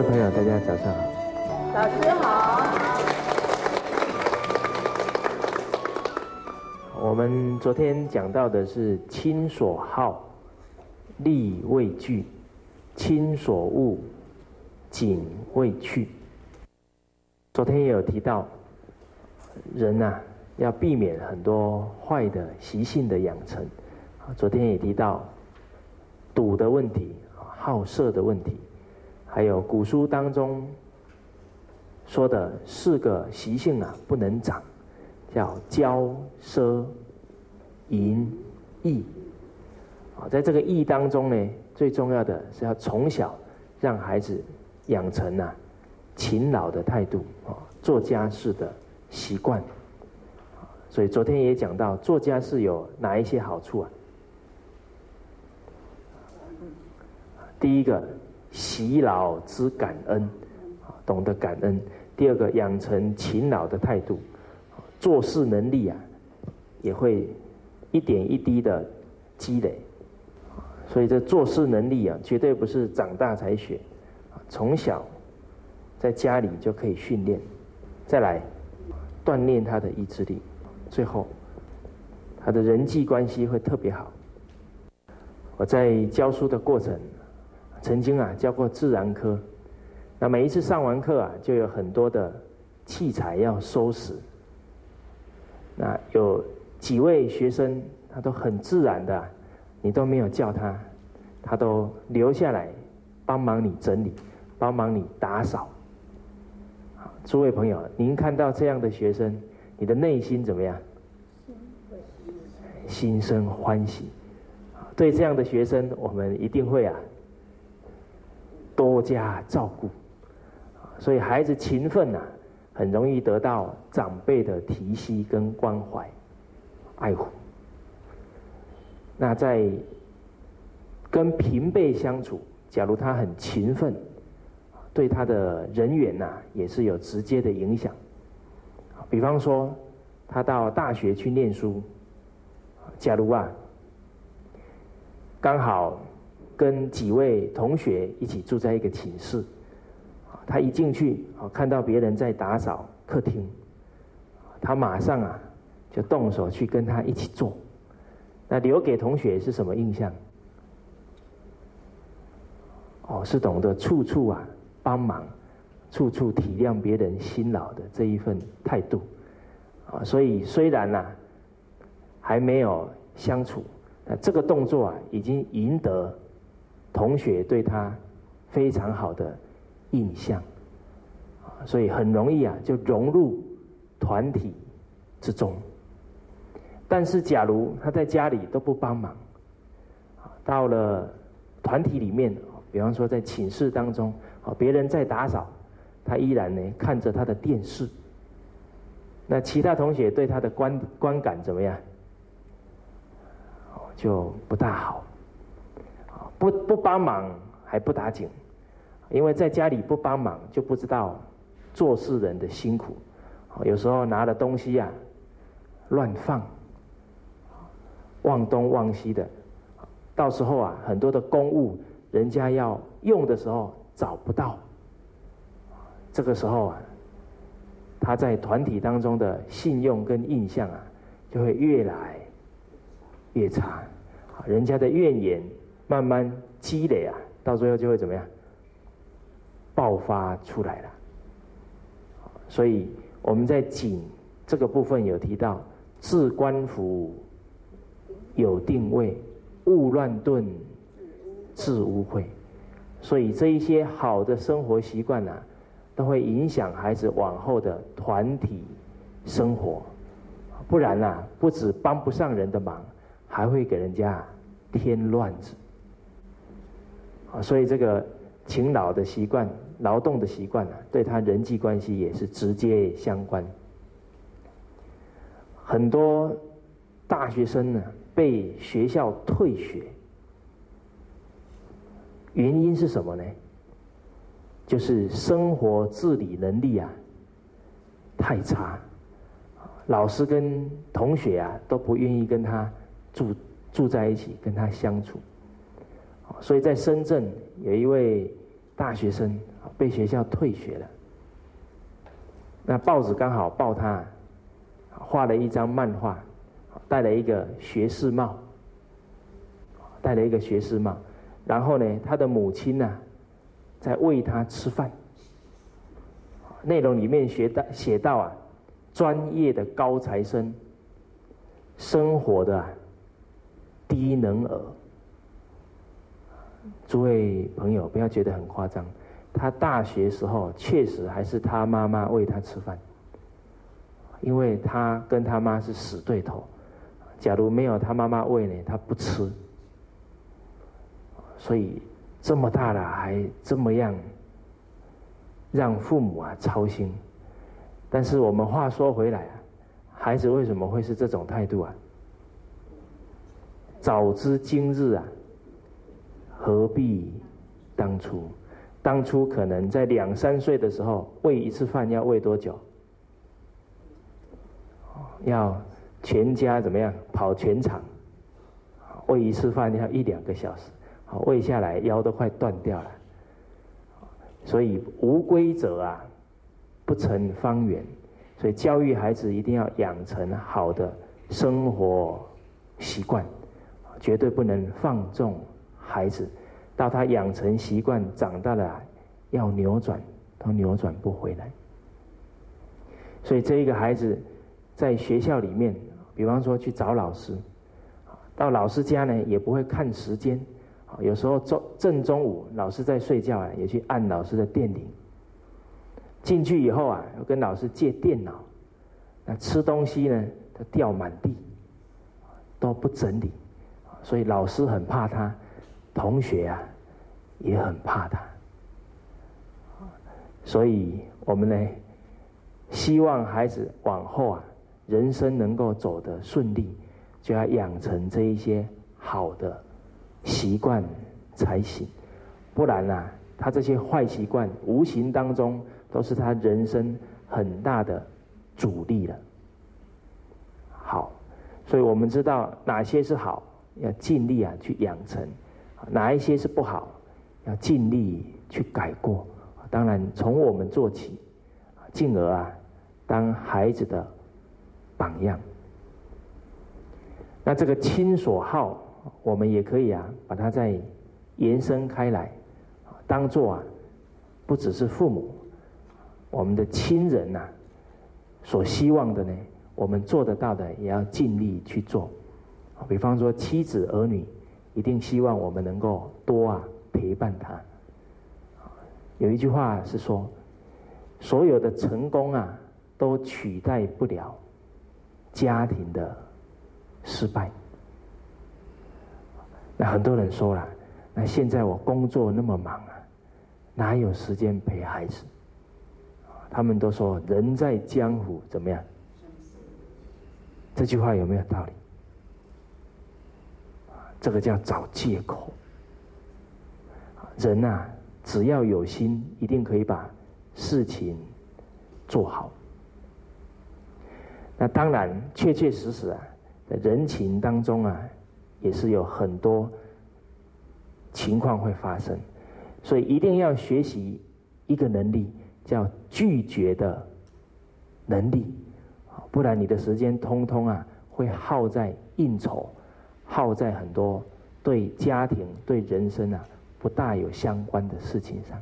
各位朋友，大家早上好。老师好。我们昨天讲到的是“亲所好，力未具；亲所恶，谨未去”。昨天也有提到，人呐要避免很多坏的习性的养成。昨天也提到赌的问题、好色的问题。还有古书当中说的四个习性啊，不能长，叫骄奢淫逸。啊，在这个逸当中呢，最重要的是要从小让孩子养成啊勤劳的态度啊，做家事的习惯。所以昨天也讲到，做家事有哪一些好处啊？第一个。习老之感恩，懂得感恩。第二个，养成勤劳的态度，做事能力啊，也会一点一滴的积累。所以这做事能力啊，绝对不是长大才学，从小在家里就可以训练。再来锻炼他的意志力，最后他的人际关系会特别好。我在教书的过程。曾经啊教过自然科，那每一次上完课啊，就有很多的器材要收拾。那有几位学生，他都很自然的，你都没有叫他，他都留下来帮忙你整理，帮忙你打扫。诸位朋友，您看到这样的学生，你的内心怎么样？心生欢喜。对这样的学生，我们一定会啊。多加照顾，所以孩子勤奋呐，很容易得到长辈的提携跟关怀、爱护。那在跟平辈相处，假如他很勤奋，对他的人缘呐也是有直接的影响。比方说，他到大学去念书，假如啊，刚好。跟几位同学一起住在一个寝室，他一进去啊，看到别人在打扫客厅，他马上啊就动手去跟他一起做。那留给同学是什么印象？哦，是懂得处处啊帮忙，处处体谅别人辛劳的这一份态度啊。所以虽然呐还没有相处，那这个动作啊已经赢得。同学对他非常好的印象，所以很容易啊就融入团体之中。但是，假如他在家里都不帮忙，到了团体里面，比方说在寝室当中，别人在打扫，他依然呢看着他的电视。那其他同学对他的观观感怎么样？就不大好。不不帮忙还不打紧，因为在家里不帮忙就不知道做事人的辛苦。有时候拿的东西呀乱放，忘东忘西的，到时候啊很多的公务人家要用的时候找不到，这个时候啊他在团体当中的信用跟印象啊就会越来越差，人家的怨言。慢慢积累啊，到最后就会怎么样？爆发出来了。所以我们在景这个部分有提到，置官府有定位，勿乱顿，自污秽。所以这一些好的生活习惯呢，都会影响孩子往后的团体生活。不然呢，不止帮不上人的忙，还会给人家添乱子。啊，所以这个勤劳的习惯、劳动的习惯呢，对他人际关系也是直接相关。很多大学生呢被学校退学，原因是什么呢？就是生活自理能力啊太差，老师跟同学啊都不愿意跟他住住在一起，跟他相处。所以在深圳有一位大学生被学校退学了。那报纸刚好报他画了一张漫画，戴了一个学士帽，戴了一个学士帽，然后呢，他的母亲呢在喂他吃饭。内容里面写到写到啊，专业的高材生，生活的低能儿。诸位朋友，不要觉得很夸张。他大学时候确实还是他妈妈喂他吃饭，因为他跟他妈是死对头。假如没有他妈妈喂呢，他不吃。所以这么大了还这么样，让父母啊操心。但是我们话说回来啊，孩子为什么会是这种态度啊？早知今日啊，何必当初？当初可能在两三岁的时候喂一次饭要喂多久？要全家怎么样跑全场？喂一次饭要一两个小时，好喂下来腰都快断掉了。所以无规则啊，不成方圆。所以教育孩子一定要养成好的生活习惯，绝对不能放纵孩子。到他养成习惯，长大了要扭转，都扭转不回来。所以这一个孩子在学校里面，比方说去找老师，到老师家呢也不会看时间，有时候中正中午老师在睡觉啊，也去按老师的电铃。进去以后啊，要跟老师借电脑，那吃东西呢，他掉满地，都不整理，所以老师很怕他。同学啊，也很怕他，所以我们呢，希望孩子往后啊，人生能够走得顺利，就要养成这一些好的习惯才行，不然呢，他这些坏习惯无形当中都是他人生很大的阻力了。好，所以我们知道哪些是好，要尽力啊去养成。哪一些是不好，要尽力去改过。当然，从我们做起，进而啊，当孩子的榜样。那这个亲所好，我们也可以啊，把它再延伸开来，当做啊，不只是父母，我们的亲人呐，所希望的呢，我们做得到的，也要尽力去做。比方说，妻子儿女。一定希望我们能够多啊陪伴他。有一句话是说，所有的成功啊都取代不了家庭的失败。那很多人说了，那现在我工作那么忙啊，哪有时间陪孩子？他们都说人在江湖怎么样？这句话有没有道理？这个叫找借口。人呐，只要有心，一定可以把事情做好。那当然，确确实实啊，在人情当中啊，也是有很多情况会发生，所以一定要学习一个能力，叫拒绝的能力，不然你的时间通通啊会耗在应酬。耗在很多对家庭、对人生啊不大有相关的事情上。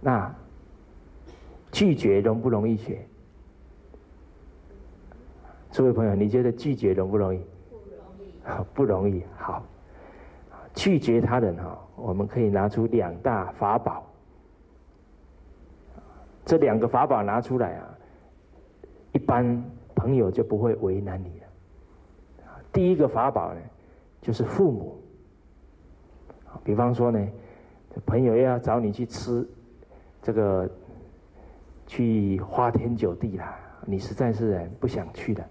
那拒绝容不容易学？诸位朋友，你觉得拒绝容不容易？不容易。不容易。好，拒绝他人哈，我们可以拿出两大法宝。这两个法宝拿出来啊，一般朋友就不会为难你了。第一个法宝呢，就是父母。比方说呢，朋友要找你去吃这个，去花天酒地啦，你实在是不想去的。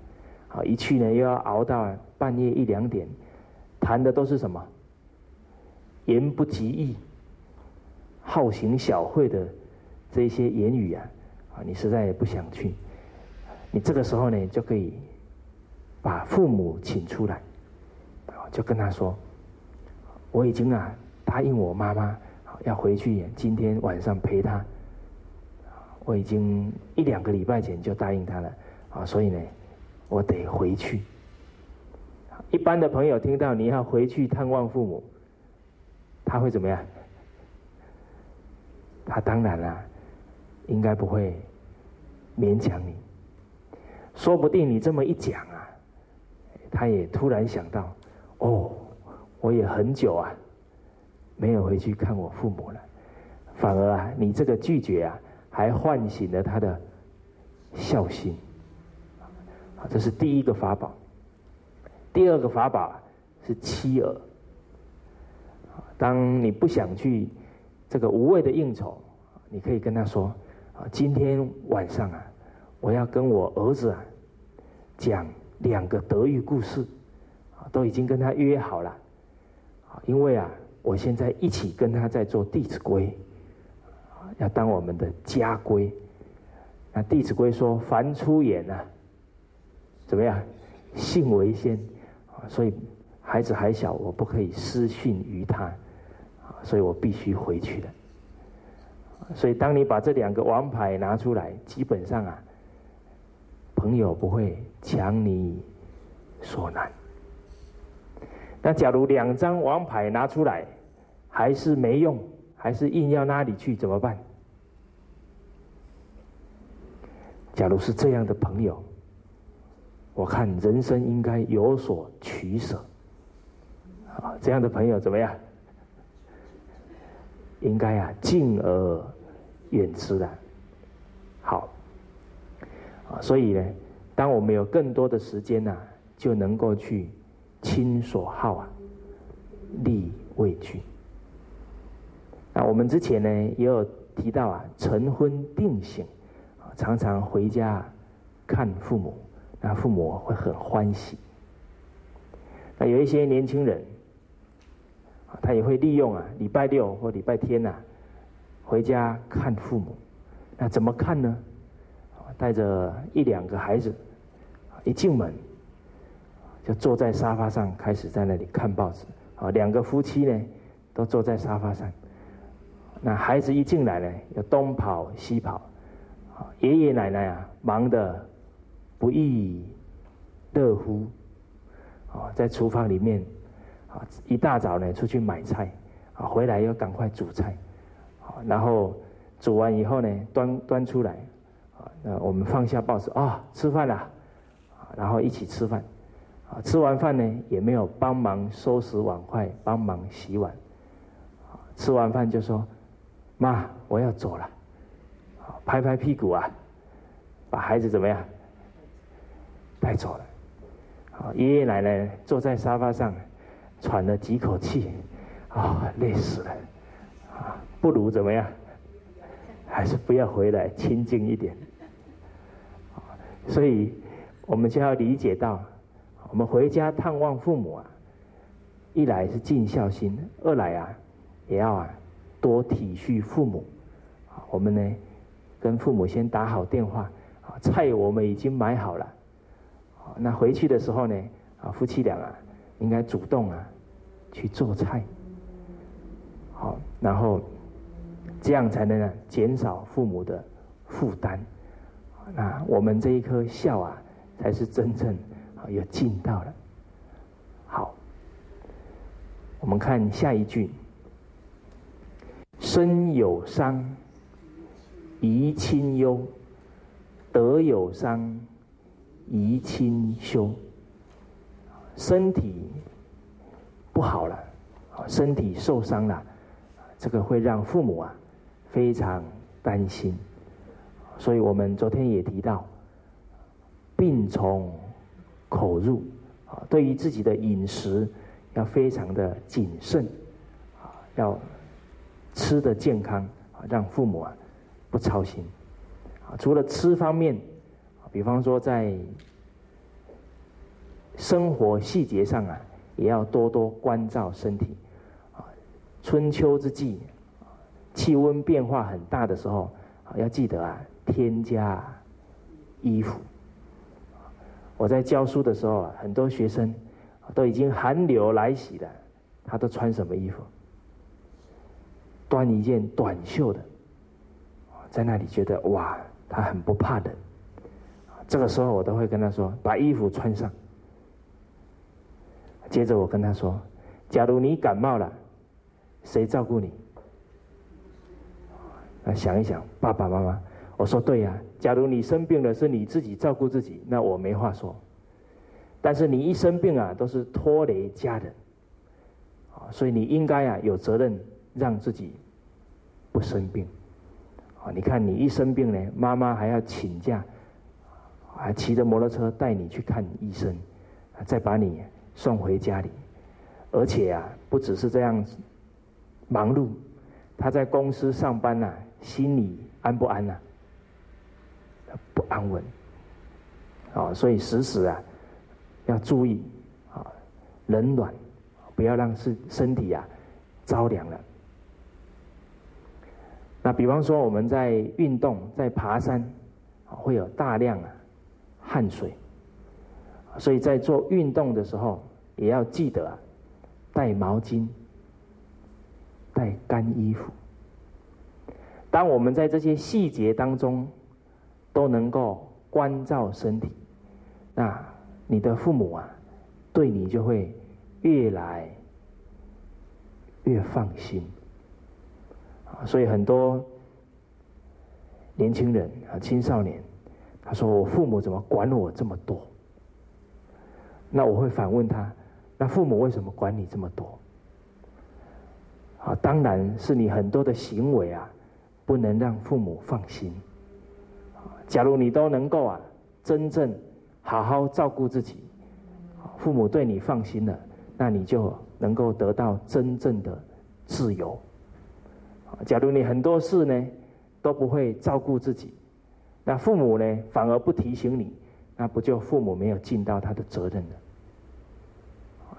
啊，一去呢又要熬到半夜一两点，谈的都是什么？言不及义、好行小惠的这些言语啊，啊，你实在也不想去。你这个时候呢，就可以。把父母请出来，就跟他说：“我已经啊答应我妈妈，要回去今天晚上陪她。我已经一两个礼拜前就答应她了啊，所以呢，我得回去。一般的朋友听到你要回去探望父母，他会怎么样？他当然啦，应该不会勉强你。说不定你这么一讲啊，他也突然想到，哦，我也很久啊，没有回去看我父母了。反而啊，你这个拒绝啊，还唤醒了他的孝心。这是第一个法宝。第二个法宝是妻儿。当你不想去这个无谓的应酬，你可以跟他说：啊，今天晚上啊。我要跟我儿子啊讲两个德育故事，啊，都已经跟他约好了，因为啊，我现在一起跟他在做《弟子规》，要当我们的家规。那《弟子规》说：“凡出言啊，怎么样？信为先。”，所以孩子还小，我不可以失信于他，所以我必须回去的。所以，当你把这两个王牌拿出来，基本上啊。朋友不会强你所难。那假如两张王牌拿出来，还是没用，还是硬要拉你去，怎么办？假如是这样的朋友，我看人生应该有所取舍。啊，这样的朋友怎么样？应该啊，敬而远之的。所以呢，当我们有更多的时间呐，就能够去亲所好啊，力为具。那我们之前呢也有提到啊，晨昏定省，常常回家看父母，那父母会很欢喜。那有一些年轻人，他也会利用啊，礼拜六或礼拜天呐，回家看父母。那怎么看呢？带着一两个孩子，一进门就坐在沙发上，开始在那里看报纸。啊，两个夫妻呢，都坐在沙发上。那孩子一进来呢，要东跑西跑。爷爷奶奶啊，忙得不亦乐乎。啊，在厨房里面，啊，一大早呢出去买菜，啊，回来要赶快煮菜。啊，然后煮完以后呢，端端出来。那我们放下报纸啊，吃饭了，然后一起吃饭，啊，吃完饭呢也没有帮忙收拾碗筷，帮忙洗碗，吃完饭就说，妈，我要走了，拍拍屁股啊，把孩子怎么样带走了，啊，爷爷奶奶坐在沙发上，喘了几口气，啊，累死了，啊，不如怎么样，还是不要回来，清静一点。所以，我们就要理解到，我们回家探望父母啊，一来是尽孝心，二来啊，也要啊多体恤父母。我们呢，跟父母先打好电话，啊，菜我们已经买好了，那回去的时候呢，啊，夫妻俩啊，应该主动啊去做菜，好，然后这样才能啊减少父母的负担。那我们这一颗孝啊，才是真正啊有尽到了。好，我们看下一句：身有伤，贻亲忧；德有伤，贻亲羞。身体不好了，身体受伤了，这个会让父母啊非常担心。所以我们昨天也提到，病从口入啊，对于自己的饮食要非常的谨慎啊，要吃的健康啊，让父母啊不操心啊。除了吃方面，比方说在生活细节上啊，也要多多关照身体啊。春秋之际，气温变化很大的时候啊，要记得啊。添加衣服。我在教书的时候啊，很多学生都已经寒流来袭了，他都穿什么衣服？端一件短袖的，在那里觉得哇，他很不怕冷。这个时候我都会跟他说：“把衣服穿上。”接着我跟他说：“假如你感冒了，谁照顾你？”那想一想，爸爸妈妈，我说对呀。假如你生病了，是你自己照顾自己，那我没话说。但是你一生病啊，都是拖累家人，啊，所以你应该啊有责任让自己不生病。啊，你看你一生病呢，妈妈还要请假，还骑着摩托车带你去看医生，再把你送回家里，而且啊，不只是这样子忙碌，他在公司上班呐。心里安不安呐？不安稳，啊，所以时时啊要注意啊，冷暖，不要让身身体啊着凉了。那比方说我们在运动，在爬山，会有大量啊汗水，所以在做运动的时候也要记得啊带毛巾，带干衣服。当我们在这些细节当中都能够关照身体，那你的父母啊，对你就会越来越放心。所以很多年轻人啊、青少年，他说：“我父母怎么管我这么多？”那我会反问他：“那父母为什么管你这么多？”啊，当然是你很多的行为啊。不能让父母放心。假如你都能够啊，真正好好照顾自己，父母对你放心了，那你就能够得到真正的自由。假如你很多事呢都不会照顾自己，那父母呢反而不提醒你，那不就父母没有尽到他的责任了？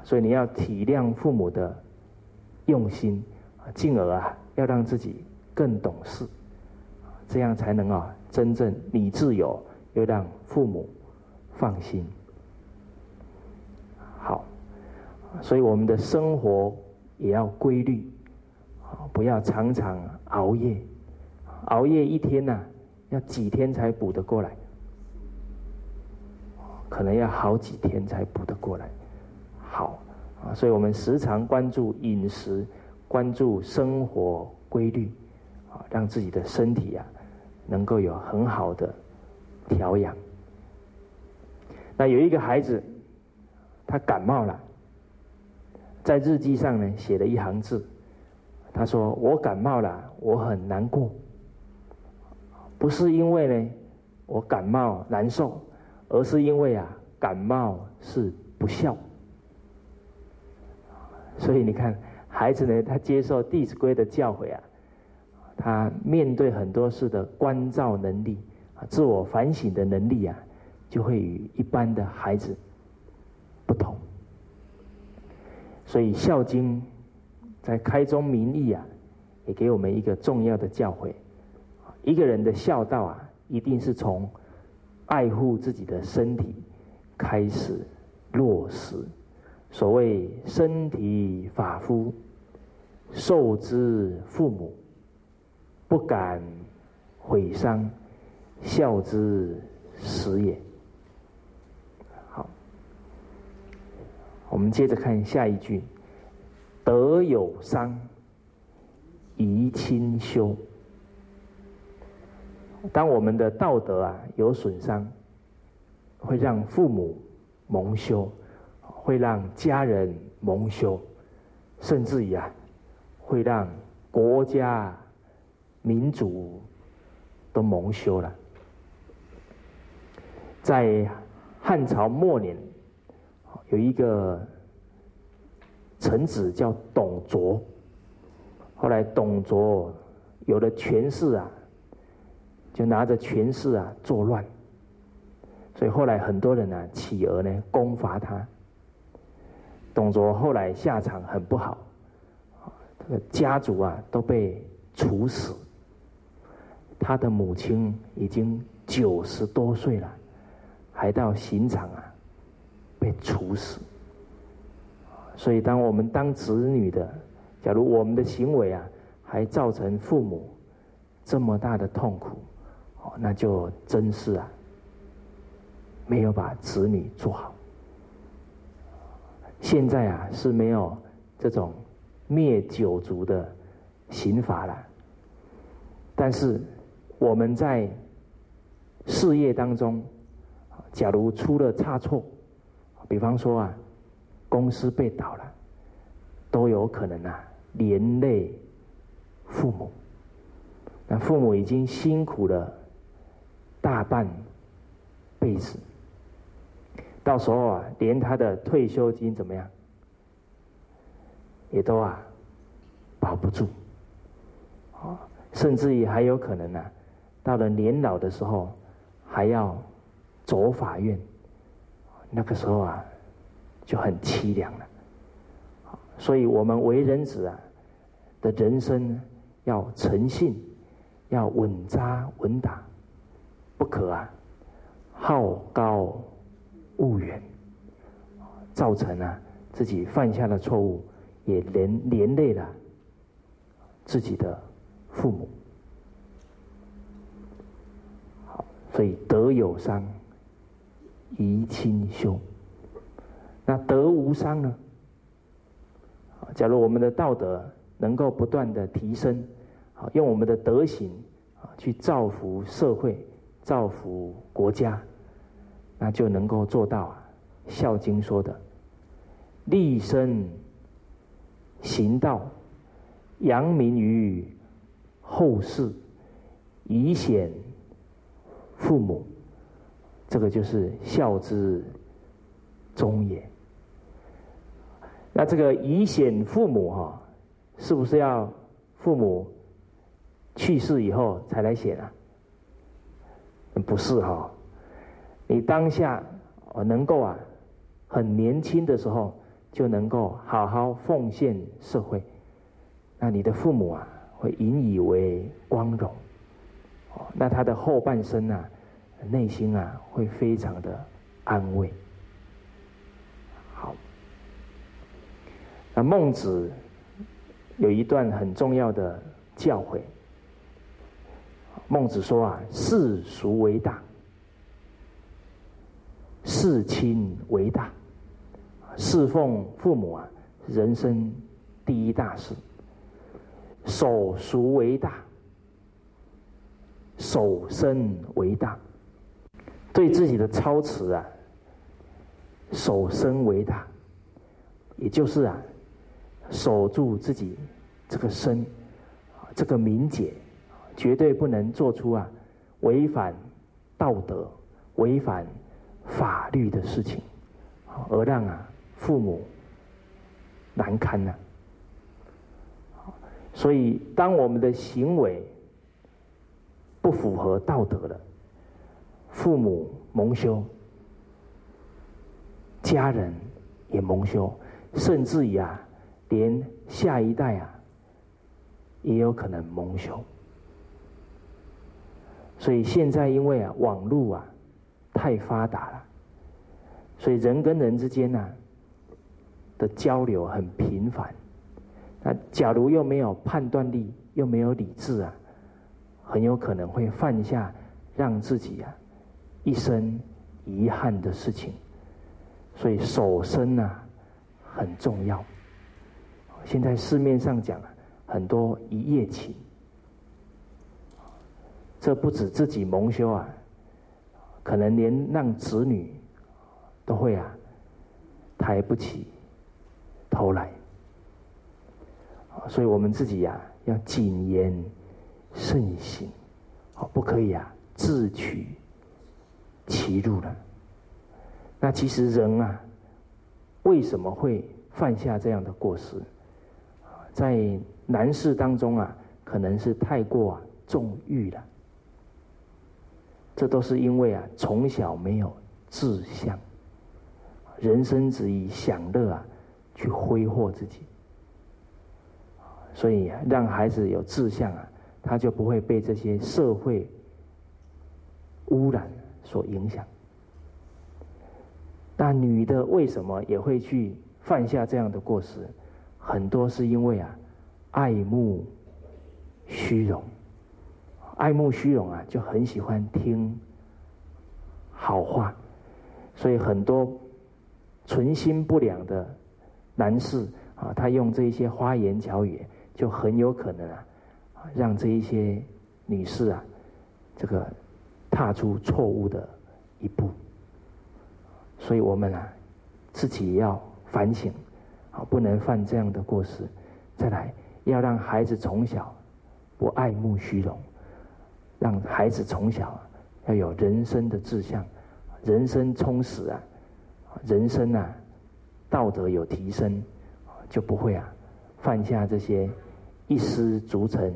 所以你要体谅父母的用心，进而啊要让自己。更懂事，这样才能啊，真正你自由，又让父母放心。好，所以我们的生活也要规律，不要常常熬夜。熬夜一天呐，要几天才补得过来？可能要好几天才补得过来。好啊，所以我们时常关注饮食，关注生活规律。啊让自己的身体啊，能够有很好的调养。那有一个孩子，他感冒了，在日记上呢写了一行字，他说：“我感冒了，我很难过，不是因为呢我感冒难受，而是因为啊感冒是不孝。”所以你看，孩子呢，他接受《弟子规》的教诲啊。他面对很多事的关照能力啊，自我反省的能力啊，就会与一般的孩子不同。所以《孝经》在开宗明义啊，也给我们一个重要的教诲：一个人的孝道啊，一定是从爱护自己的身体开始落实。所谓“身体发肤，受之父母”。不敢毁伤，孝之始也。好，我们接着看下一句：德有伤，贻亲羞。当我们的道德啊有损伤，会让父母蒙羞，会让家人蒙羞，甚至于啊，会让国家。民主都蒙羞了。在汉朝末年，有一个臣子叫董卓。后来董卓有了权势啊，就拿着权势啊作乱。所以后来很多人呢起而呢攻伐他。董卓后来下场很不好，这个家族啊都被处死。他的母亲已经九十多岁了，还到刑场啊，被处死。所以，当我们当子女的，假如我们的行为啊，还造成父母这么大的痛苦，哦，那就真是啊，没有把子女做好。现在啊是没有这种灭九族的刑法了，但是我们在事业当中，假如出了差错，比方说啊，公司被倒了，都有可能啊连累父母。那父母已经辛苦了大半辈子。到时候啊，连他的退休金怎么样，也都啊保不住，啊，甚至于还有可能呢，到了年老的时候，还要走法院，那个时候啊，就很凄凉了。所以我们为人子啊的人生要诚信，要稳扎稳打，不可啊好高。骛远，造成啊自己犯下的错误，也连连累了自己的父母。好，所以德有伤，贻亲羞。那德无伤呢？假如我们的道德能够不断的提升，好，用我们的德行啊去造福社会，造福国家。那就能够做到啊，《孝经》说的“立身行道，扬名于后世，以显父母”，这个就是孝之终也。那这个以显父母哈，是不是要父母去世以后才来显啊？不是哈。你当下哦能够啊，很年轻的时候就能够好好奉献社会，那你的父母啊会引以为光荣，哦，那他的后半生啊，内心啊会非常的安慰。好，那孟子有一段很重要的教诲，孟子说啊，世俗为大。事亲为大，侍奉父母啊，人生第一大事。守俗为大，守身为大。对自己的操持啊，守身为大，也就是啊，守住自己这个身，这个名节，绝对不能做出啊违反道德、违反。法律的事情，而让啊父母难堪呢。所以当我们的行为不符合道德了，父母蒙羞，家人也蒙羞，甚至于啊，连下一代啊也有可能蒙羞。所以现在因为啊网络啊。太发达了，所以人跟人之间呢的交流很频繁。那假如又没有判断力，又没有理智啊，很有可能会犯下让自己啊一生遗憾的事情。所以守身啊很重要。现在市面上讲很多一夜情，这不止自己蒙羞啊。可能连让子女都会啊抬不起头来，所以我们自己呀要谨言慎行，好不可以啊自取其辱了。那其实人啊为什么会犯下这样的过失？在男士当中啊，可能是太过纵欲了。这都是因为啊，从小没有志向，人生只以享乐啊去挥霍自己，所以让孩子有志向啊，他就不会被这些社会污染所影响。那女的为什么也会去犯下这样的过失？很多是因为啊，爱慕虚荣，爱慕虚荣啊，就很喜欢听好话，所以很多存心不良的男士啊，他用这些花言巧语，就很有可能啊，让这一些女士啊，这个踏出错误的一步。所以我们啊，自己也要反省，啊，不能犯这样的过失。再来，要让孩子从小不爱慕虚荣，让孩子从小要有人生的志向，人生充实啊，人生啊，道德有提升，就不会啊，犯下这些一失足成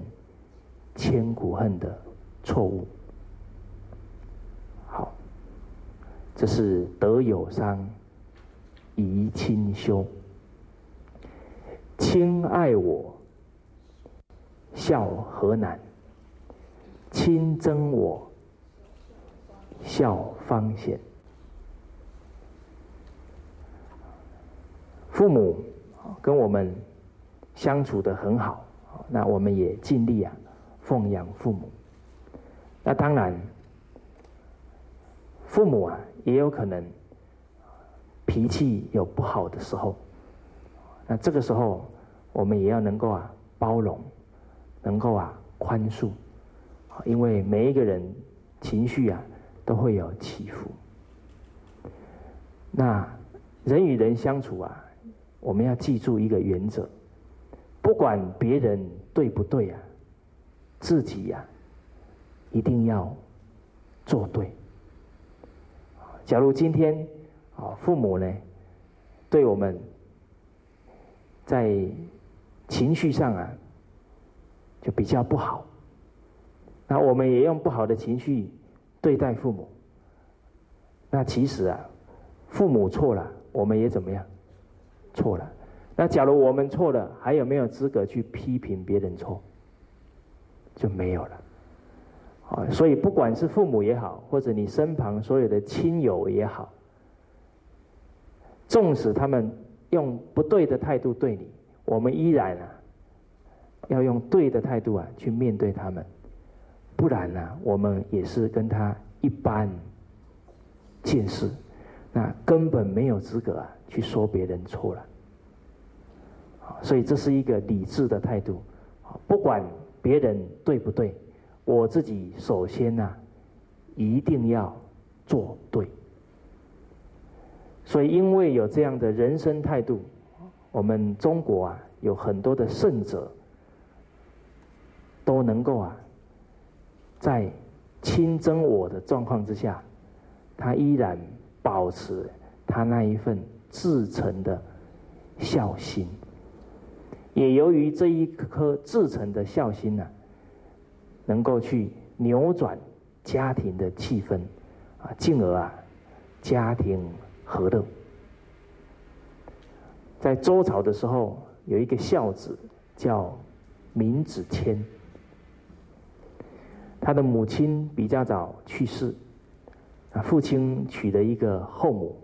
千古恨的错误。好，这是德有伤，贻亲羞。亲爱我，孝何难；亲憎我，孝方贤。父母跟我们相处的很好，那我们也尽力啊奉养父母。那当然，父母啊也有可能脾气有不好的时候。那这个时候，我们也要能够啊包容，能够啊宽恕，因为每一个人情绪啊都会有起伏。那人与人相处啊，我们要记住一个原则：不管别人对不对啊，自己呀一定要做对。假如今天啊父母呢对我们，在情绪上啊，就比较不好。那我们也用不好的情绪对待父母。那其实啊，父母错了，我们也怎么样？错了。那假如我们错了，还有没有资格去批评别人错？就没有了。啊，所以不管是父母也好，或者你身旁所有的亲友也好，纵使他们。用不对的态度对你，我们依然啊，要用对的态度啊去面对他们，不然呢，我们也是跟他一般见识，那根本没有资格啊去说别人错了。所以这是一个理智的态度，不管别人对不对，我自己首先呢，一定要做对。所以，因为有这样的人生态度，我们中国啊，有很多的圣者都能够啊，在亲憎我的状况之下，他依然保持他那一份至诚的孝心。也由于这一颗至诚的孝心呢，能够去扭转家庭的气氛，啊，进而啊，家庭。和乐，在周朝的时候，有一个孝子叫闵子骞，他的母亲比较早去世，啊，父亲娶了一个后母，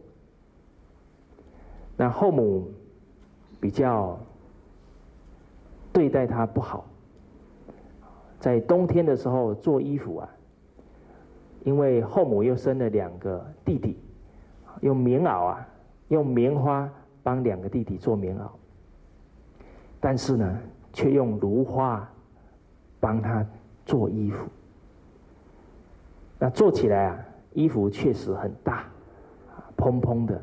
那后母比较对待他不好，在冬天的时候做衣服啊，因为后母又生了两个弟弟。用棉袄啊，用棉花帮两个弟弟做棉袄，但是呢，却用芦花帮他做衣服。那做起来啊，衣服确实很大，蓬蓬的，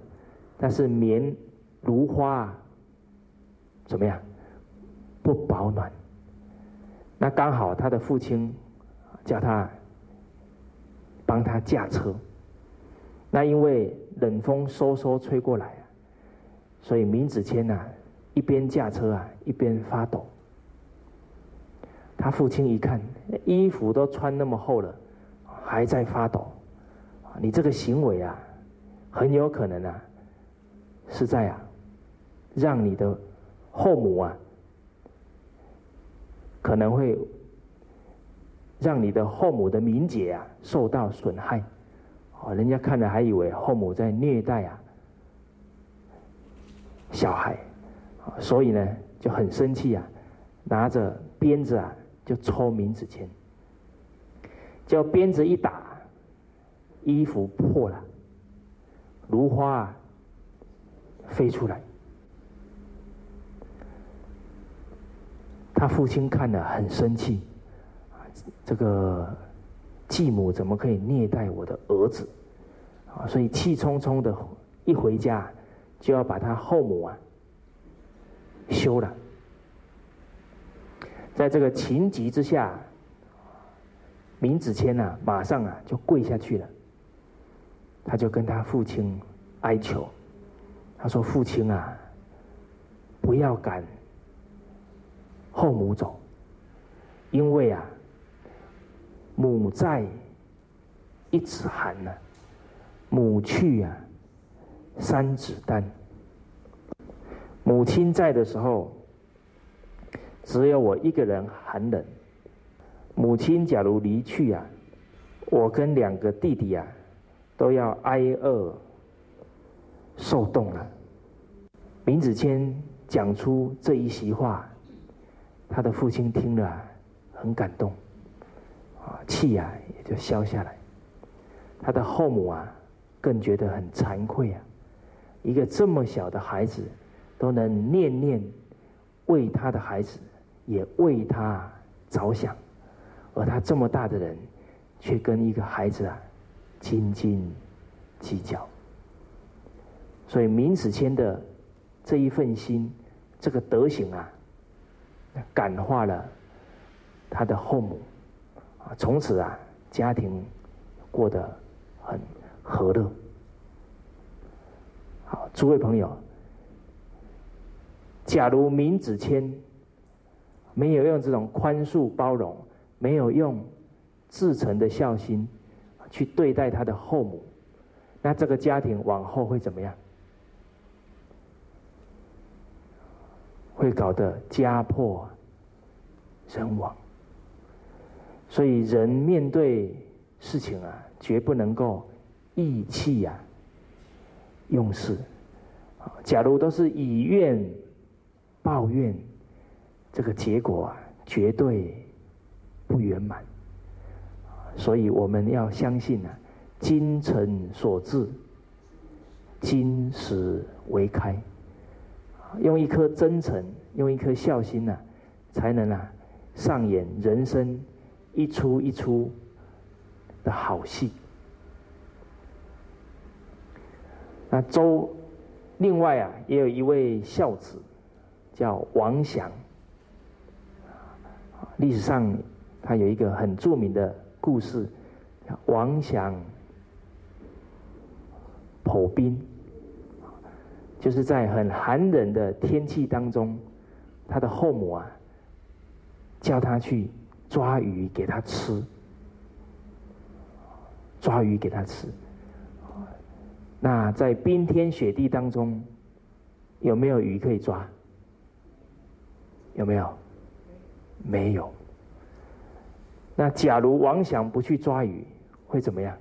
但是棉芦花怎么样？不保暖。那刚好他的父亲叫他帮他驾车。那因为冷风嗖嗖吹过来，所以闵子骞呐一边驾车啊一边发抖。他父亲一看，衣服都穿那么厚了，还在发抖，你这个行为啊，很有可能啊是在啊让你的后母啊可能会让你的后母的名节啊受到损害。哦，人家看了还以为后母在虐待啊小孩，所以呢就很生气啊，拿着鞭子啊就抽名字签，叫鞭子一打，衣服破了，如花啊飞出来。他父亲看了很生气，这个继母怎么可以虐待我的儿子？啊，所以气冲冲的一回家，就要把他后母啊休了。在这个情急之下，闵子骞啊，马上啊就跪下去了。他就跟他父亲哀求，他说：“父亲啊，不要赶后母走，因为啊，母在，一子寒呢；母去啊，三子丹。母亲在的时候。”只有我一个人寒冷。母亲假如离去啊，我跟两个弟弟啊，都要挨饿受冻了。闵子骞讲出这一席话，他的父亲听了很感动，啊，气啊也就消下来。他的后母啊，更觉得很惭愧啊，一个这么小的孩子，都能念念为他的孩子。也为他着想，而他这么大的人，却跟一个孩子啊斤斤计较。所以闵子骞的这一份心，这个德行啊，感化了他的后母啊，从此啊家庭过得很和乐。好，诸位朋友，假如闵子骞。没有用这种宽恕包容，没有用至诚的孝心去对待他的后母，那这个家庭往后会怎么样？会搞得家破人亡。所以人面对事情啊，绝不能够意气呀用事。假如都是以怨报怨。这个结果啊，绝对不圆满，所以我们要相信啊，精诚所至，金石为开，用一颗真诚，用一颗孝心呐，才能啊上演人生一出一出的好戏。那周另外啊，也有一位孝子，叫王祥。历史上，他有一个很著名的故事，王祥剖冰，就是在很寒冷的天气当中，他的后母啊，叫他去抓鱼给他吃，抓鱼给他吃。那在冰天雪地当中，有没有鱼可以抓？有没有？没有。那假如王祥不去抓鱼，会怎么样？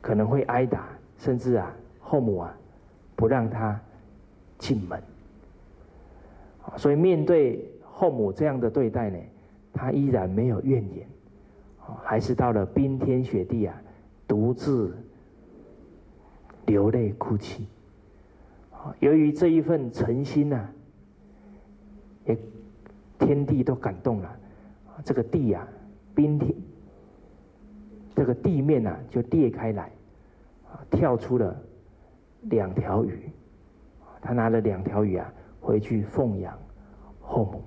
可能会挨打，甚至啊，后母啊，不让他进门。所以面对后母这样的对待呢，他依然没有怨言，还是到了冰天雪地啊，独自流泪哭泣。由于这一份诚心呐，也。天地都感动了，这个地呀，冰天，这个地面呐就裂开来，跳出了两条鱼，他拿了两条鱼啊回去奉养后母。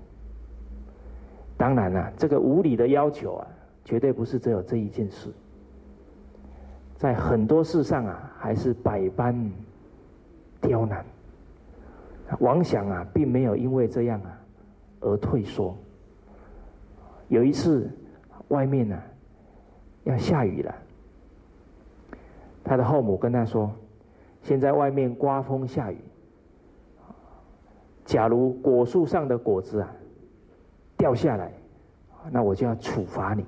当然了，这个无理的要求啊，绝对不是只有这一件事，在很多事上啊，还是百般刁难。王想啊，并没有因为这样啊。而退缩。有一次，外面呢要下雨了，他的后母跟他说：“现在外面刮风下雨，假如果树上的果子啊掉下来，那我就要处罚你。”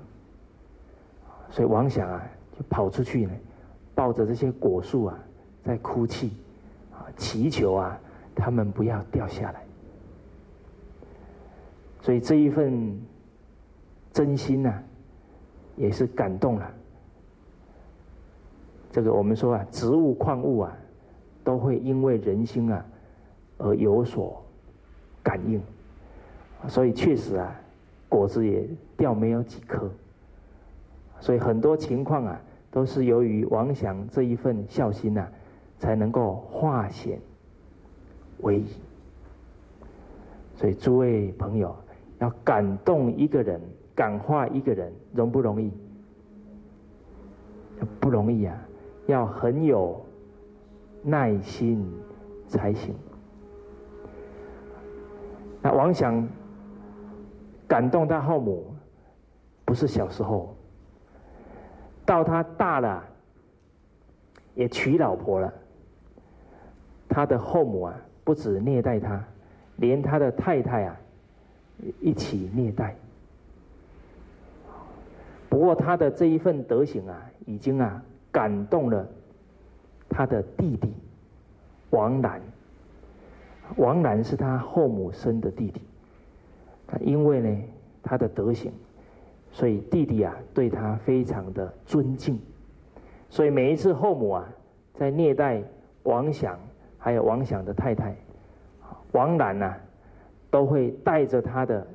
所以王想啊就跑出去呢，抱着这些果树啊在哭泣，啊祈求啊他们不要掉下来。所以这一份真心呐，也是感动了。这个我们说啊，植物、矿物啊，都会因为人心啊而有所感应，所以确实啊，果子也掉没有几颗。所以很多情况啊，都是由于王祥这一份孝心呐，才能够化险为夷。所以诸位朋友，要感动一个人、感化一个人，容不容易？不容易啊！要很有耐心才行。那王想感动他后母，不是小时候，到他大了，也娶老婆了。他的后母啊，不止虐待他，连他的太太啊，一起虐待。不过他的这一份德行啊，已经啊。感动了他的弟弟王兰，王兰是他后母生的弟弟。因为呢他的德行，所以弟弟啊对他非常的尊敬。所以每一次后母啊在虐待王祥，还有王祥的太太王兰呐，都会带着他的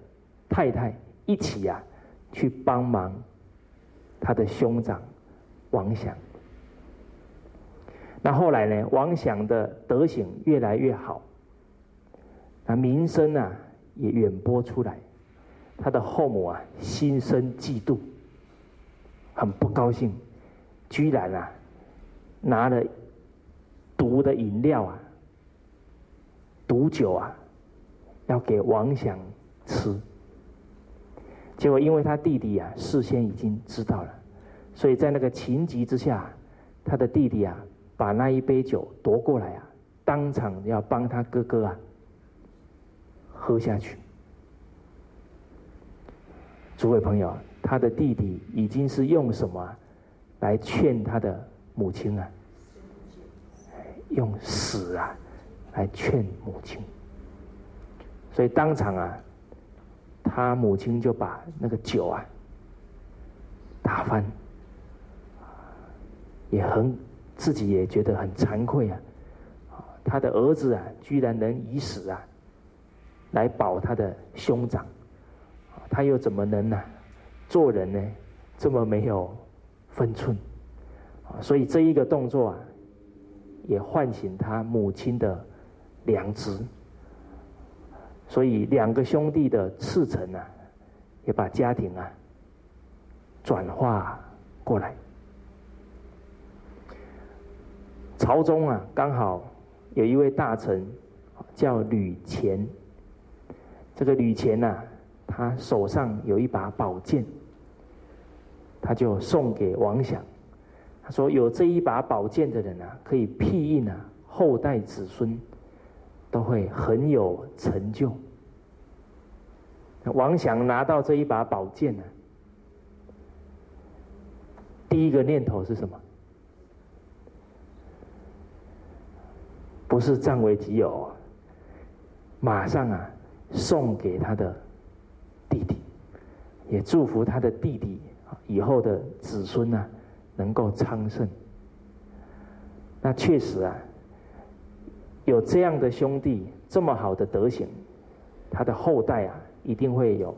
太太一起啊去帮忙他的兄长王祥。那后来呢？王祥的德行越来越好，那名声啊也远播出来，他的后母啊心生嫉妒，很不高兴，居然啊拿了毒的饮料啊、毒酒啊，要给王祥吃。结果因为他弟弟啊事先已经知道了，所以在那个情急之下，他的弟弟啊。把那一杯酒夺过来啊，当场要帮他哥哥啊喝下去。诸位朋友，他的弟弟已经是用什么来劝他的母亲啊？用死啊来劝母亲。所以当场啊，他母亲就把那个酒啊打翻，也很。自己也觉得很惭愧啊！他的儿子啊，居然能以死啊来保他的兄长，他又怎么能呢？做人呢这么没有分寸！所以这一个动作啊，也唤醒他母亲的良知。所以两个兄弟的赤诚啊，也把家庭啊转化过来。朝中啊，刚好有一位大臣叫吕虔。这个吕虔呐，他手上有一把宝剑，他就送给王祥。他说：“有这一把宝剑的人啊，可以庇荫啊，后代子孙都会很有成就。”王祥拿到这一把宝剑呢，第一个念头是什么？不是占为己有，马上啊送给他的弟弟，也祝福他的弟弟以后的子孙啊能够昌盛。那确实啊，有这样的兄弟，这么好的德行，他的后代啊一定会有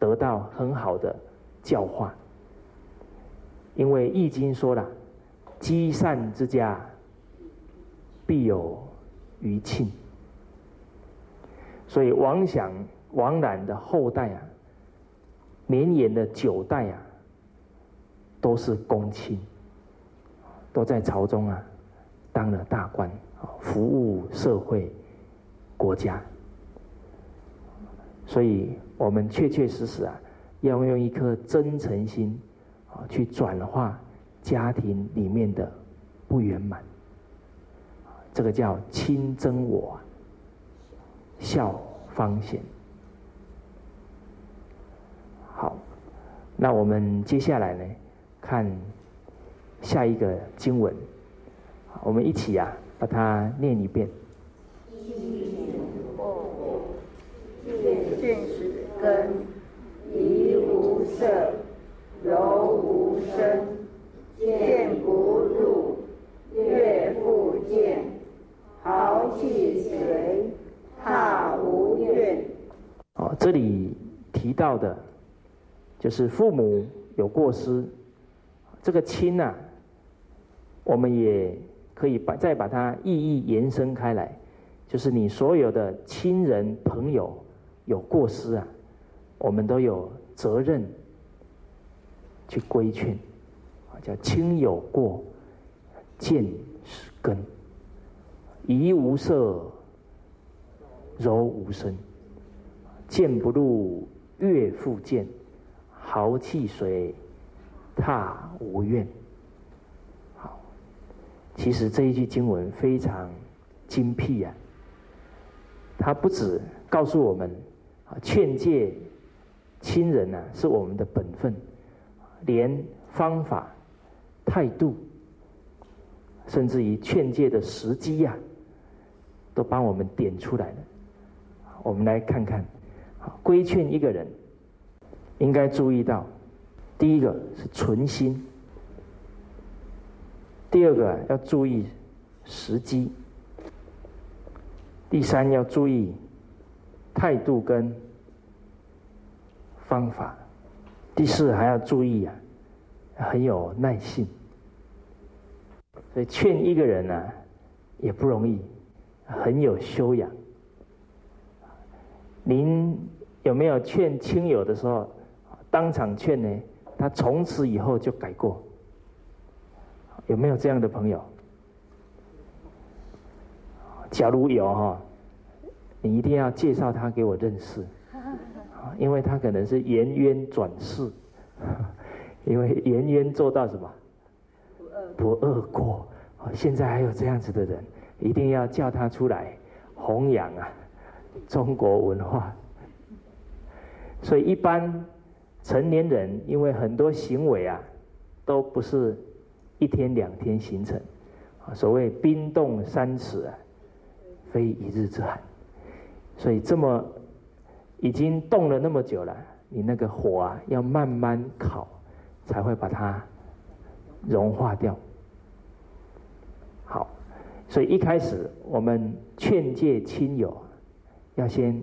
得到很好的教化。因为《易经》说了，积善之家必有。余庆，所以王想、王览的后代啊，绵延的九代啊，都是公卿，都在朝中啊当了大官，服务社会、国家。所以我们确确实实啊，要用一颗真诚心啊，去转化家庭里面的不圆满。这个叫亲憎我，孝方贤。好，那我们接下来呢，看下一个经文，我们一起啊，把它念一遍。见识根，以无柔无声，见不入，悦复见，豪气随，踏无怨。哦，这里提到的，就是父母有过失，这个亲呐，我们也可以把再把它意义延伸开来，就是你所有的亲人朋友有过失啊，我们都有责任去规劝，啊，叫亲有过，见是根，怡无色，柔无声。剑不入，悦复剑，豪气随，踏无怨。好，其实这一句经文非常精辟啊！它不止告诉我们，劝诫亲人呐是我们的本分，连方法、态度，甚至于劝诫的时机呀，都帮我们点出来了。我们来看看。规劝一个人，应该注意到，第一个是存心，第二个要注意时机，第三要注意态度跟方法，第四还要注意啊，很有耐性。所以劝一个人呢，也不容易，很有修养。您。有没有劝亲友的时候，当场劝呢？他从此以后就改过。有没有这样的朋友？假如有哈，你一定要介绍他给我认识，因为他可能是颜渊转世，因为颜渊做到什么？不恶过。现在还有这样子的人，一定要叫他出来弘扬啊，中国文化。所以，一般成年人因为很多行为啊，都不是一天两天形成，所谓冰冻三尺啊，非一日之寒。所以，这么已经冻了那么久了，你那个火啊，要慢慢烤，才会把它融化掉。好，所以一开始我们劝诫亲友，要先。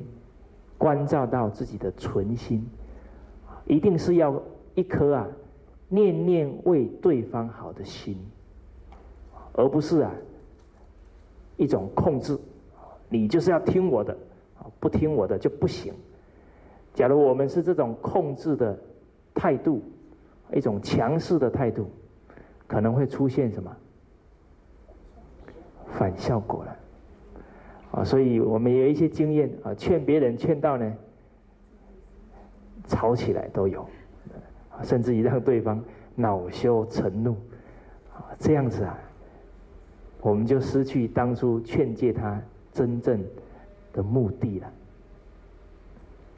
关照到自己的存心，一定是要一颗啊念念为对方好的心，而不是啊一种控制，你就是要听我的，不听我的就不行。假如我们是这种控制的态度，一种强势的态度，可能会出现什么反效果了。啊，所以我们有一些经验啊，劝别人劝到呢，吵起来都有，甚至于让对方恼羞成怒，啊，这样子啊，我们就失去当初劝诫他真正的目的了。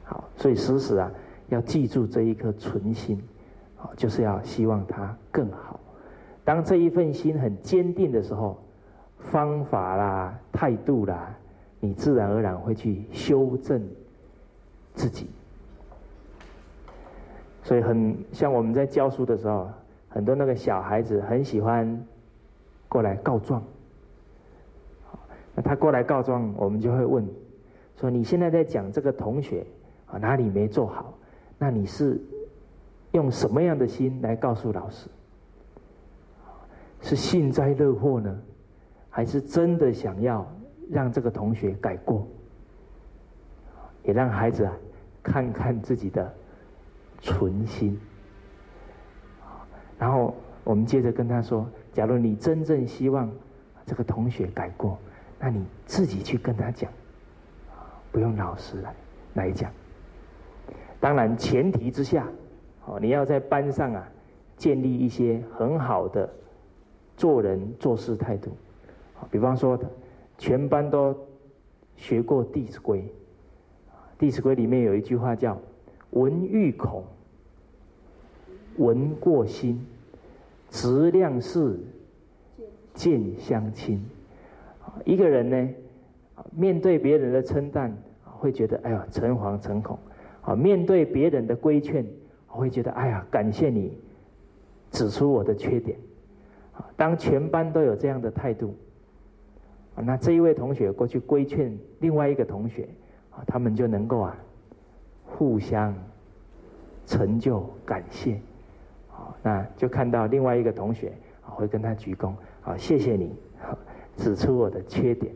好，所以时时啊，要记住这一颗纯心，啊，就是要希望他更好。当这一份心很坚定的时候，方法啦、态度啦。你自然而然会去修正自己，所以很像我们在教书的时候，很多那个小孩子很喜欢过来告状。那他过来告状，我们就会问说：“你现在在讲这个同学啊哪里没做好？那你是用什么样的心来告诉老师？是幸灾乐祸呢，还是真的想要？”让这个同学改过，也让孩子啊看看自己的存心。然后我们接着跟他说：，假如你真正希望这个同学改过，那你自己去跟他讲，不用老师来来讲。当然前提之下，哦，你要在班上啊建立一些很好的做人做事态度，比方说。全班都学过《弟子规》，《弟子规》里面有一句话叫“闻欲恐，闻过心，直量事，见相亲”。一个人呢，面对别人的称赞，会觉得哎呀诚惶诚恐；啊，面对别人的规劝，会觉得哎呀，感谢你指出我的缺点。当全班都有这样的态度，那这一位同学过去规劝另外一个同学，啊，他们就能够啊，互相成就感谢，啊，那就看到另外一个同学啊会跟他鞠躬，啊，谢谢你指出我的缺点。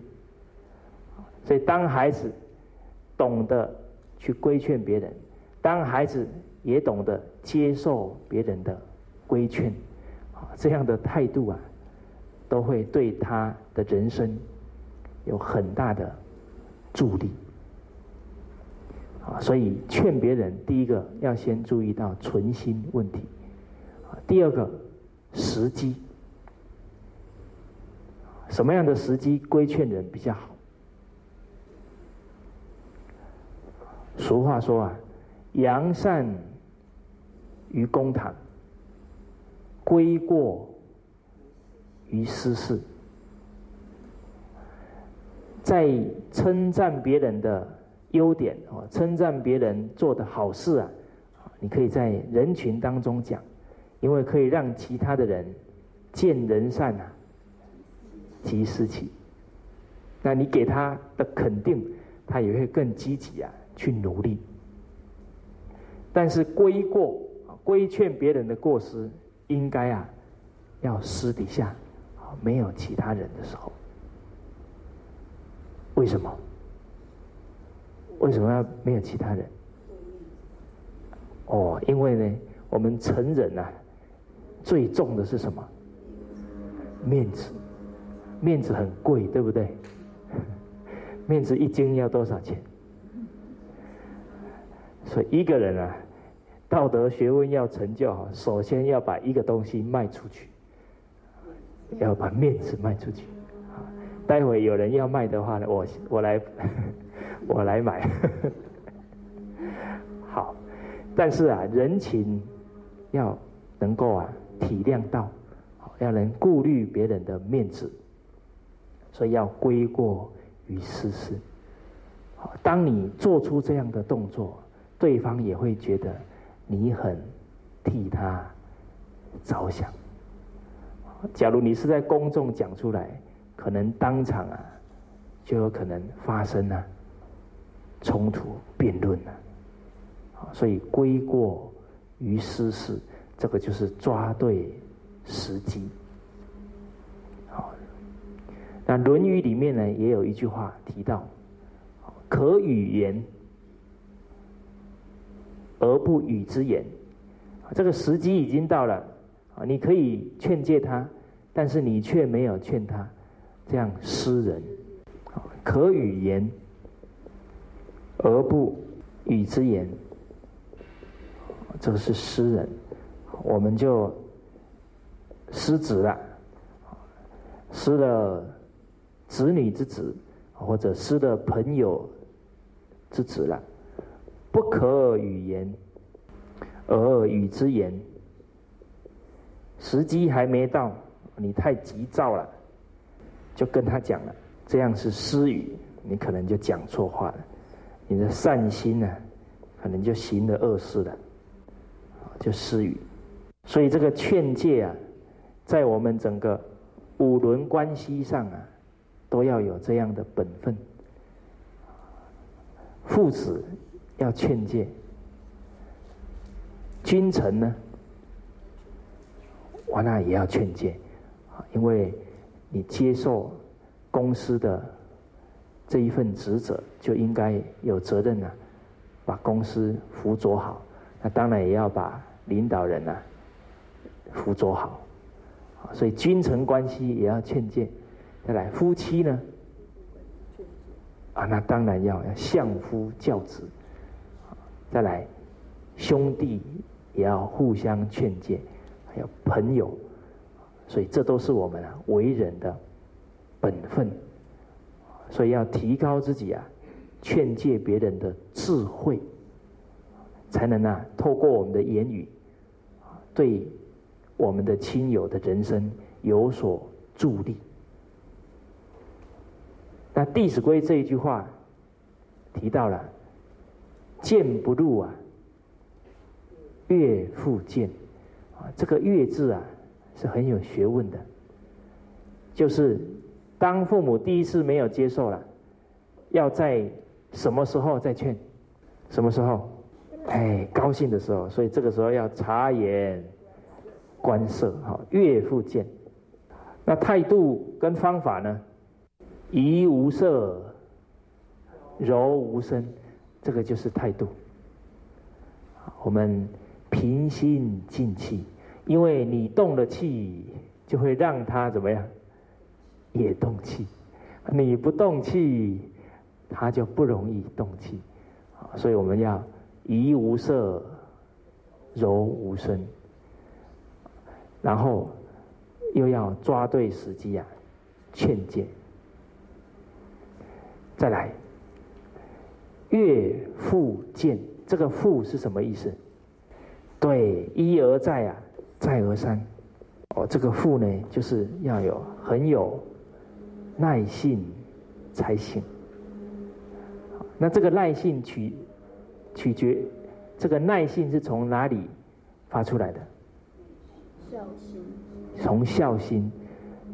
所以当孩子懂得去规劝别人，当孩子也懂得接受别人的规劝。啊这样的态度啊，都会对他的人生有很大的助力。啊，所以劝别人，第一个要先注意到存心问题，第二个时机，什么样的时机规劝人比较好？俗话说啊，扬善于公堂。归过于私事，在称赞别人的优点啊，称赞别人做的好事啊，你可以在人群当中讲，因为可以让其他的人见人善啊，即思齐。那你给他的肯定，他也会更积极啊，去努力。但是归过啊规劝别人的过失。应该啊，要私底下，啊没有其他人的时候，为什么？为什么要没有其他人？哦，因为呢，我们成人啊，最重的是什么？面子，面子很贵，对不对？面子一斤要多少钱？所以一个人啊。道德学问要成就，首先要把一个东西卖出去，要把面子卖出去。待会有人要卖的话呢，我我来 我来买。好，但是啊，人情要能够啊体谅到，要能顾虑别人的面子，所以要归过于私事。当你做出这样的动作，对方也会觉得。你很替他着想。假如你是在公众讲出来，可能当场啊，就有可能发生啊冲突、辩论了。所以归过于私事，这个就是抓对时机。好，那《论语》里面呢，也有一句话提到：可与言。而不与之言，这个时机已经到了啊！你可以劝诫他，但是你却没有劝他，这样失人。可与言而不与之言，这个是失人，我们就失职了，失了子女之子，或者失了朋友之子了。不可语言，而与之言，时机还没到，你太急躁了，就跟他讲了，这样是私语，你可能就讲错话了，你的善心呢，可能就行了恶事了，就私语。所以这个劝诫啊，在我们整个五伦关系上啊，都要有这样的本分，父子。要劝诫，君臣呢，完了也要劝诫，因为你接受公司的这一份职责，就应该有责任呢，把公司辅佐好。那当然也要把领导人呢辅佐好，所以君臣关系也要劝诫。再来，夫妻呢，啊，那当然要要相夫教子。再来，兄弟也要互相劝诫，还有朋友，所以这都是我们啊为人的本分，所以要提高自己啊劝诫别人的智慧，才能啊透过我们的言语，对我们的亲友的人生有所助力。那《弟子规》这一句话提到了。谏不入啊，岳父见，啊，这个岳字啊是很有学问的，就是当父母第一次没有接受了，要在什么时候再劝？什么时候？哎，高兴的时候，所以这个时候要察言观色，好，岳父见。那态度跟方法呢？怡无色，柔无声，这个就是态度。我们平心静气，因为你动了气，就会让他怎么样？也动气。你不动气，他就不容易动气。所以我们要怡无色，柔无声，然后又要抓对时机啊，劝诫。再来，岳父见，这个复是什么意思？对，一而再啊，再而三。哦，这个富呢，就是要有很有耐性才行。那这个耐性取取决，这个耐性是从哪里发出来的？孝心。从孝心，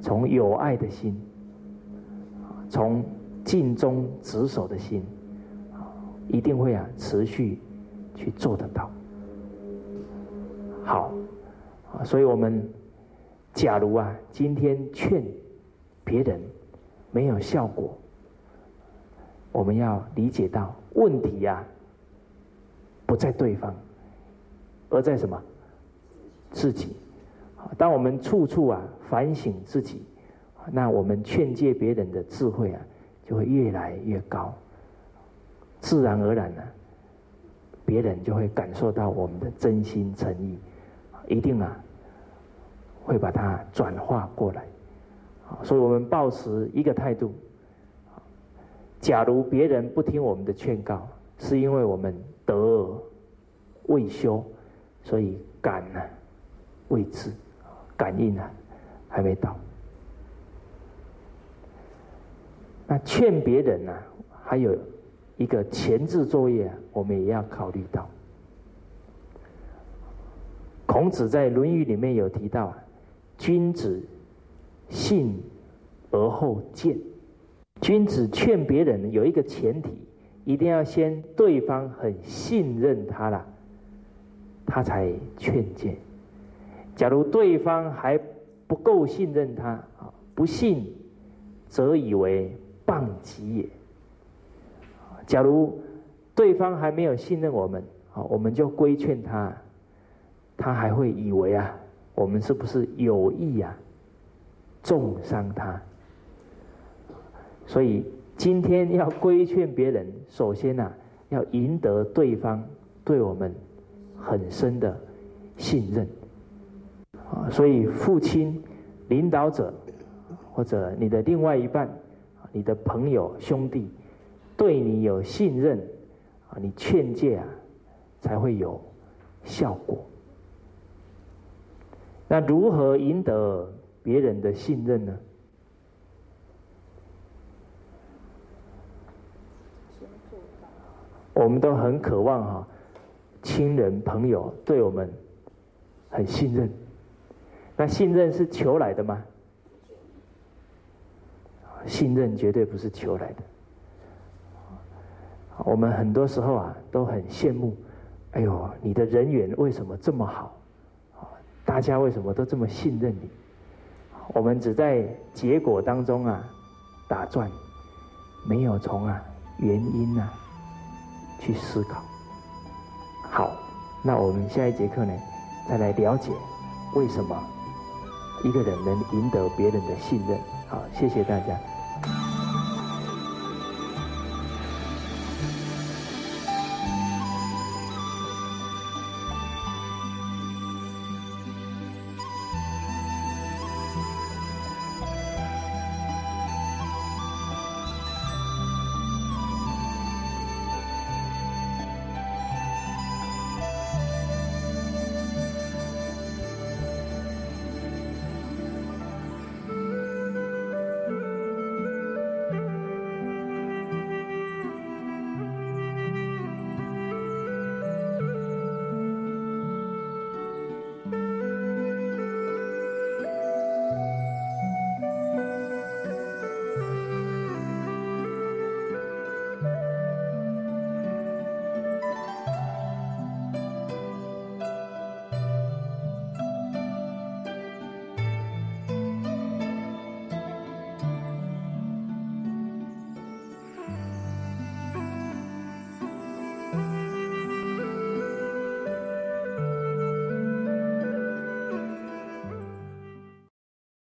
从有爱的心，从尽忠职守的心，一定会啊持续去做得到。好，啊所以我们假如啊今天劝别人没有效果。我们要理解到问题呀，不在对方，而在什么？自己。当我们处处啊反省自己，那我们劝诫别人的智慧啊就会越来越高。自然而然呢，别人就会感受到我们的真心诚意，一定啊会把它转化过来。所以我们保持一个态度。假如别人不听我们的劝告，是因为我们德未修，所以感呢未知，感应呢还没到。那劝别人呢，还有一个前置作业，我们也要考虑到。孔子在《论语》里面有提到啊，君子信而后见。君子劝别人有一个前提，一定要先对方很信任他了，他才劝谏。假如对方还不够信任他啊，不信，则以为谤己也。假如对方还没有信任我们啊，我们就规劝他，他还会以为啊，我们是不是有意啊，重伤他？所以今天要规劝别人，首先呐，要赢得对方对我们很深的信任。啊，所以父亲、领导者或者你的另外一半、你的朋友、兄弟，对你有信任，啊，你劝诫啊，才会有效果。那如何赢得别人的信任呢？我们都很渴望哈，亲人朋友对我们很信任。那信任是求来的吗？信任绝对不是求来的。我们很多时候啊都很羡慕，哎呦，你的人缘为什么这么好？大家为什么都这么信任你？我们只在结果当中啊打转，没有从啊原因啊。去思考。好，那我们下一节课呢，再来了解为什么一个人能赢得别人的信任。好，谢谢大家。